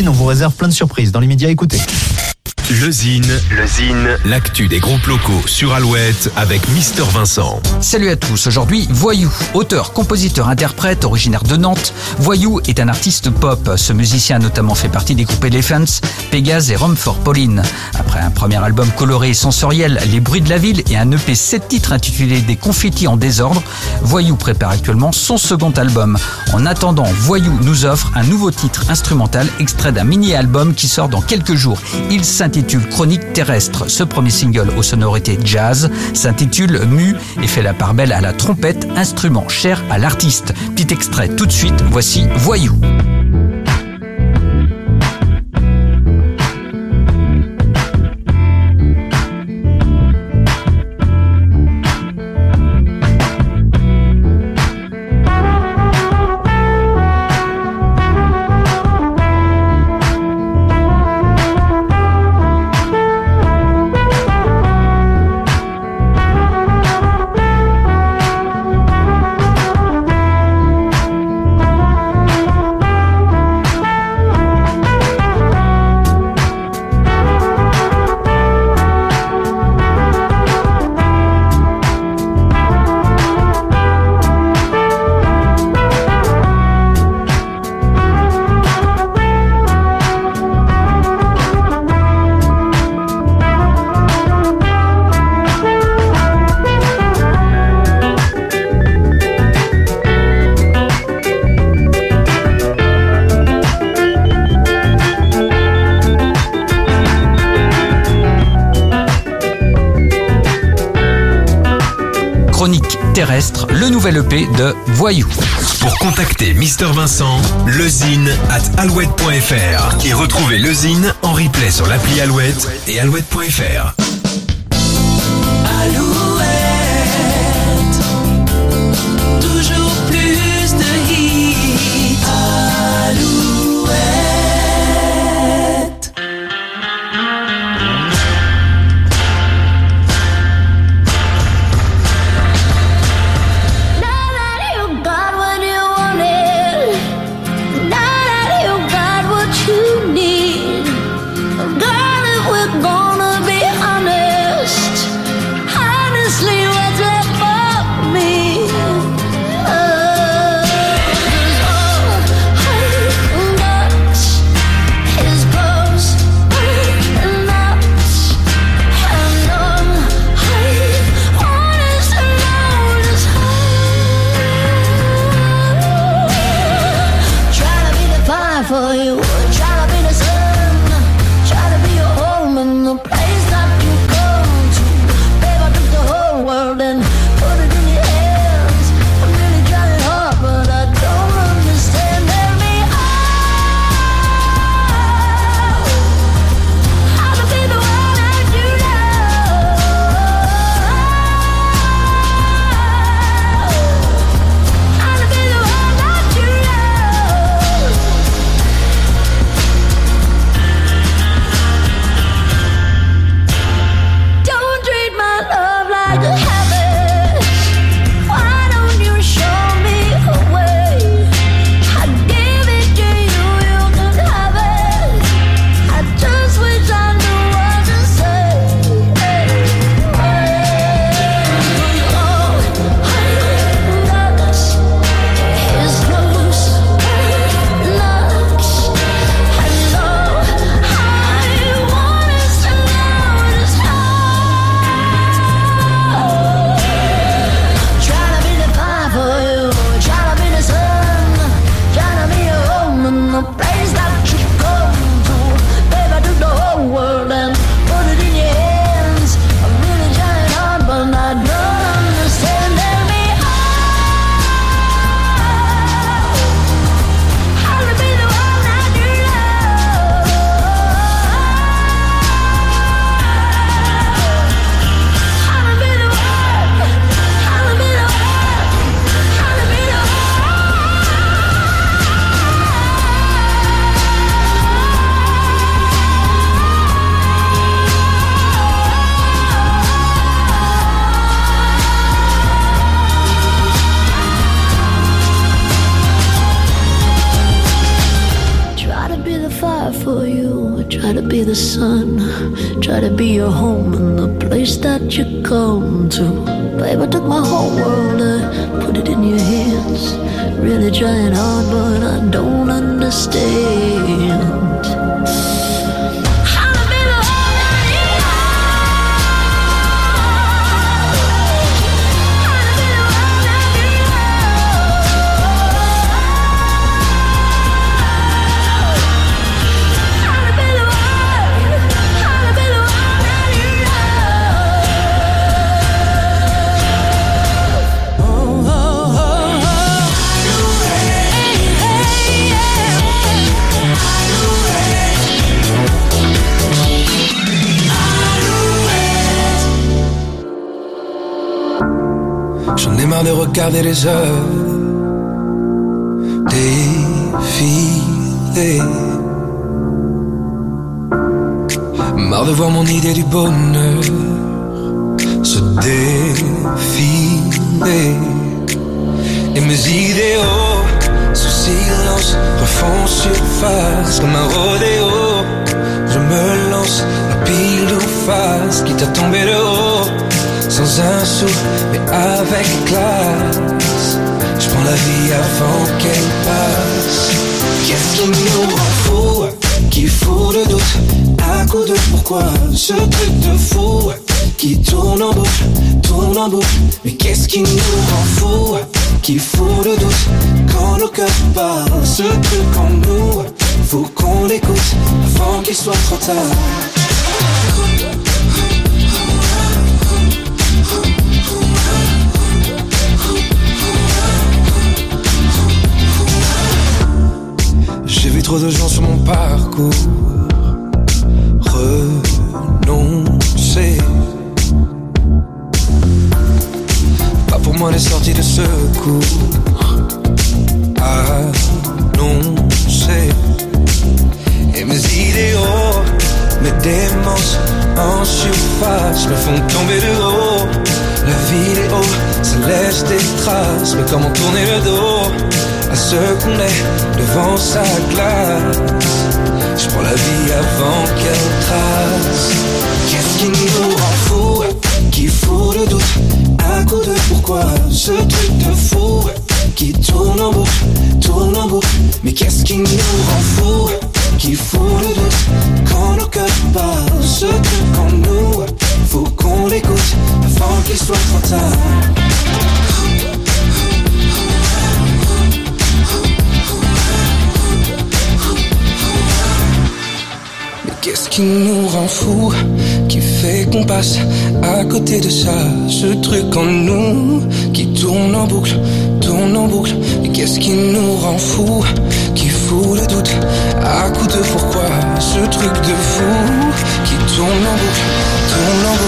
On vous réserve plein de surprises. Dans les médias, écoutez. Le Zine, le Zine, l'actu des groupes locaux sur Alouette avec Mister Vincent. Salut à tous, aujourd'hui Voyou, auteur, compositeur, interprète, originaire de Nantes. Voyou est un artiste pop. Ce musicien a notamment fait partie des groupes Elephants, Pégase et Rumford Pauline. Après un premier album coloré et sensoriel, Les bruits de la ville et un EP 7 titres intitulé Des confettis en désordre, Voyou prépare actuellement son second album. En attendant, Voyou nous offre un nouveau titre instrumental extrait d'un mini-album qui sort dans quelques jours. Il s'intitule Chronique terrestre. Ce premier single aux sonorités jazz s'intitule Mu et fait la part belle à la trompette, instrument cher à l'artiste. Petit extrait tout de suite, voici Voyou. Chronique terrestre, le nouvel EP de Voyou. Pour contacter Mister Vincent, lezine at alouette.fr et retrouver le Zine en replay sur l'appli Alouette et alouette.fr. for you. I try to be the sun. Try to be your home and the place that you come to. Babe, I took my whole world and put it in your hands. Really trying hard, but I don't understand. Regarder les heures défiler. Marre de voir mon idée du bonheur se défiler. Et mes idéaux, sous silence, refont surface comme un rodéo. Je me lance à pile ou face, quitte à tomber de haut. Sans un sou, mais avec classe. Je prends la vie avant qu'elle passe. Qu'est-ce qui nous fous Qui fout le doute? À coup de pourquoi? Ce truc de fou Qui tourne en boucle, tourne en boucle. Mais qu'est-ce qui nous rend fous Qui fout le doute? Quand nos cœurs parlent Ce truc en nous Faut qu'on l'écoute Avant qu'il soit trop tard Trop de gens sur mon parcours renoncer. Pas pour moi les sorties de secours annoncées. Et mes idéaux, mes démences en surface me font tomber de haut. La haut, ça laisse des traces, mais comment tourner le dos à ce qu'on est devant sa glace? Je prends la vie avant qu'elle trace qui nous rend fous, qui fait qu'on passe à côté de ça. Ce truc en nous qui tourne en boucle, tourne en boucle. Et qu'est-ce qui nous rend fous, qui fout le doute à coup de pourquoi? Ce truc de fou qui tourne en boucle, tourne en boucle.